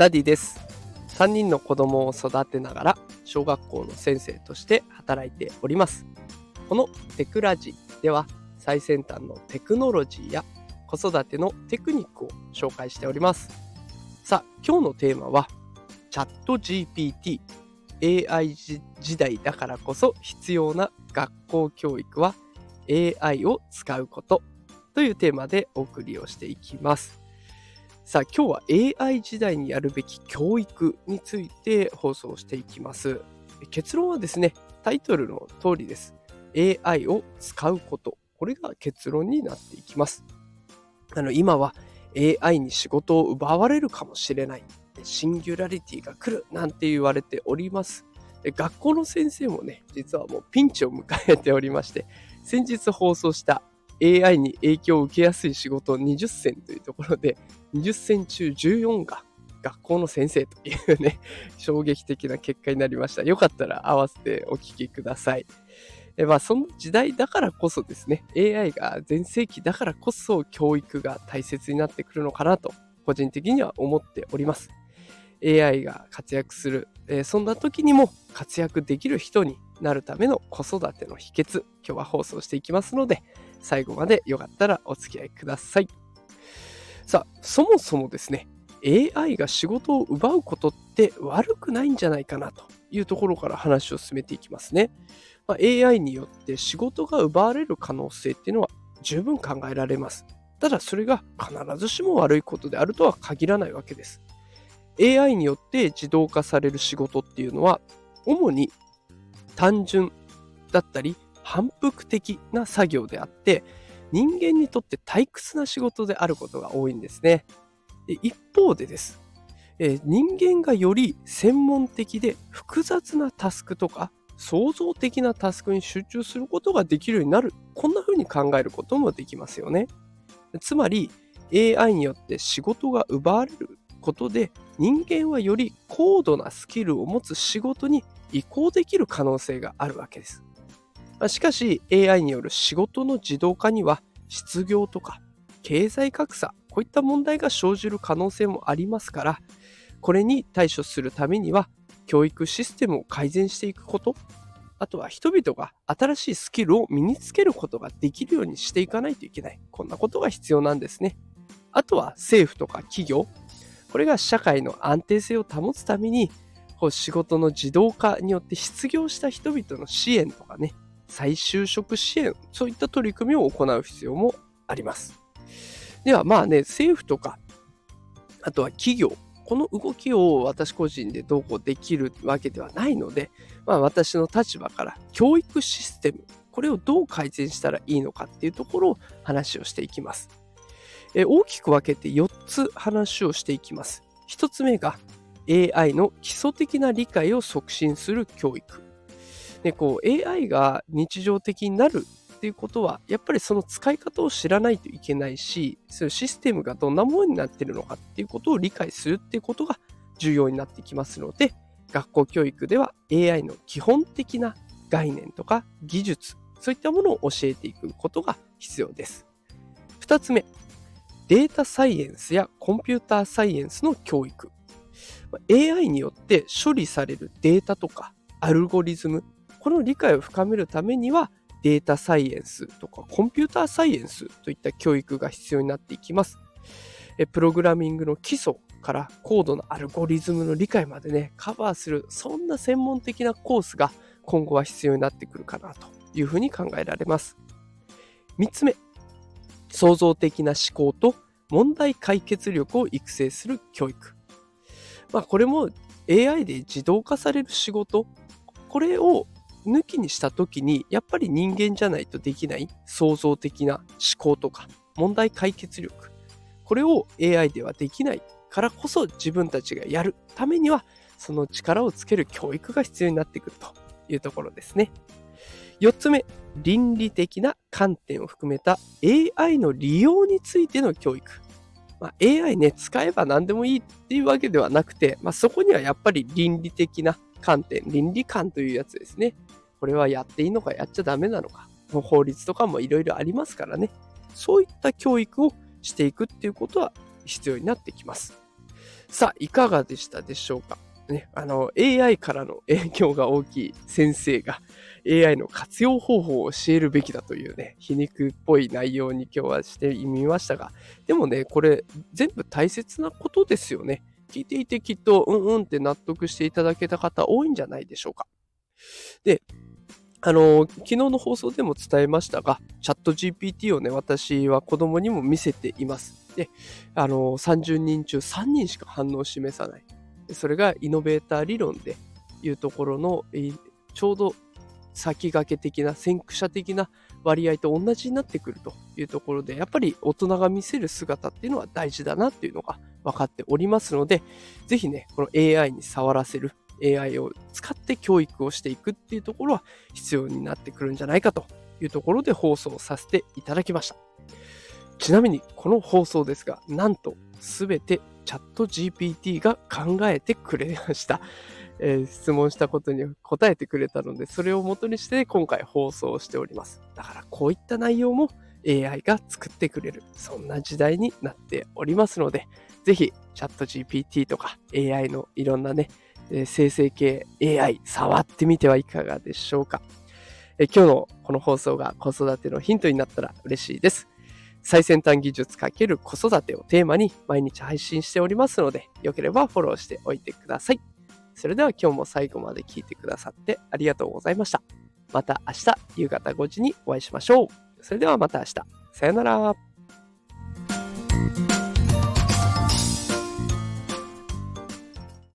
ダディです。3人の子供を育てながら小学校の先生として働いております。このテクラジでは最先端のテクノロジーや子育てのテクニックを紹介しております。さあ今日のテーマはチャット GPT AI 時代だからこそ必要な学校教育は AI を使うことというテーマでお送りをしていきます。さあ今日は AI 時代にやるべき教育について放送していきます。結論はですね、タイトルの通りです。AI を使うこと。これが結論になっていきます。あの今は AI に仕事を奪われるかもしれない。シンギュラリティが来るなんて言われております。学校の先生もね、実はもうピンチを迎えておりまして、先日放送した AI に影響を受けやすい仕事20選というところで、20選中14が学校の先生というね、衝撃的な結果になりました。よかったら合わせてお聞きください。えまあ、その時代だからこそですね、AI が全盛期だからこそ教育が大切になってくるのかなと、個人的には思っております。AI が活躍する、えー、そんな時にも活躍できる人になるための子育ての秘訣、今日は放送していきますので、最後までよかったらお付き合いください。さあ、そもそもですね、AI が仕事を奪うことって悪くないんじゃないかなというところから話を進めていきますね。まあ、AI によって仕事が奪われる可能性っていうのは十分考えられます。ただそれが必ずしも悪いことであるとは限らないわけです。AI によって自動化される仕事っていうのは主に単純だったり反復的な作業であって人間にとって退屈な仕事であることが多いんですね。で一方でです、えー、人間がより専門的で複雑なタスクとか創造的なタスクに集中することができるようになるこんな風に考えることもできますよね。つまり AI によって仕事が奪われることで人間はより高度なスキルを持つ仕事に移行できる可能性があるわけです。しかし AI による仕事の自動化には失業とか経済格差こういった問題が生じる可能性もありますからこれに対処するためには教育システムを改善していくことあとは人々が新しいスキルを身につけることができるようにしていかないといけない。こんなことが必要なんですね。あとは政府とか企業これが社会の安定性を保つためにこう仕事の自動化によって失業した人々の支援とかね再就職支援、そういった取り組みを行う必要もあります。では、まあね、政府とか、あとは企業、この動きを私個人でどうこうできるわけではないので、まあ、私の立場から教育システム、これをどう改善したらいいのかっていうところを話をしていきます。え大きく分けて4つ話をしていきます。1つ目が AI の基礎的な理解を促進する教育。でこう AI が日常的になるっていうことはやっぱりその使い方を知らないといけないしそういうシステムがどんなものになってるのかっていうことを理解するっていうことが重要になってきますので学校教育では AI の基本的な概念とか技術そういったものを教えていくことが必要です。2つ目データサイエンスやコンピューターサイエンスの教育 AI によって処理されるデータとかアルゴリズムこの理解を深めるためにはデータサイエンスとかコンピューターサイエンスといった教育が必要になっていきます。プログラミングの基礎から高度なアルゴリズムの理解までね、カバーする、そんな専門的なコースが今後は必要になってくるかなというふうに考えられます。3つ目、創造的な思考と問題解決力を育成する教育。まあこれも AI で自動化される仕事、これを抜きにした時にやっぱり人間じゃないとできない創造的な思考とか問題解決力これを AI ではできないからこそ自分たちがやるためにはその力をつける教育が必要になってくるというところですね。4つ目、倫理的な観点を含めた AI の利用についての教育。まあ、AI ね、使えば何でもいいっていうわけではなくて、まあ、そこにはやっぱり倫理的な観点、倫理観というやつですね。これはやっていいのかやっちゃダメなのか。法律とかもいろいろありますからね。そういった教育をしていくっていうことは必要になってきます。さあ、いかがでしたでしょうか？ね、あの、AI からの影響が大きい先生が AI の活用方法を教えるべきだというね、皮肉っぽい内容に今日はしてみましたが、でもね、これ全部大切なことですよね。聞いていてきっと、うんうんって納得していただけた方多いんじゃないでしょうか。で、あの、昨日の放送でも伝えましたが、チャット GPT をね、私は子供にも見せています。で、あの、30人中3人しか反応を示さない。それがイノベーター理論でいうところの、ちょうど先駆け的な先駆者的な割合と同じになってくるとというところでやっぱり大人が見せる姿っていうのは大事だなっていうのが分かっておりますのでぜひねこの AI に触らせる AI を使って教育をしていくっていうところは必要になってくるんじゃないかというところで放送させていただきましたちなみにこの放送ですがなんと全てチャット GPT が考えてくれましたえー、質問したことに答えてくれたので、それを元にして今回放送しております。だからこういった内容も AI が作ってくれる、そんな時代になっておりますので、ぜひチャット GPT とか AI のいろんなね、生成系 AI 触ってみてはいかがでしょうか。今日のこの放送が子育てのヒントになったら嬉しいです。最先端技術×子育てをテーマに毎日配信しておりますので、よければフォローしておいてください。それでは今日も最後まで聞いてくださってありがとうございました。また明日夕方5時にお会いしましょう。それではまた明日。さよなら。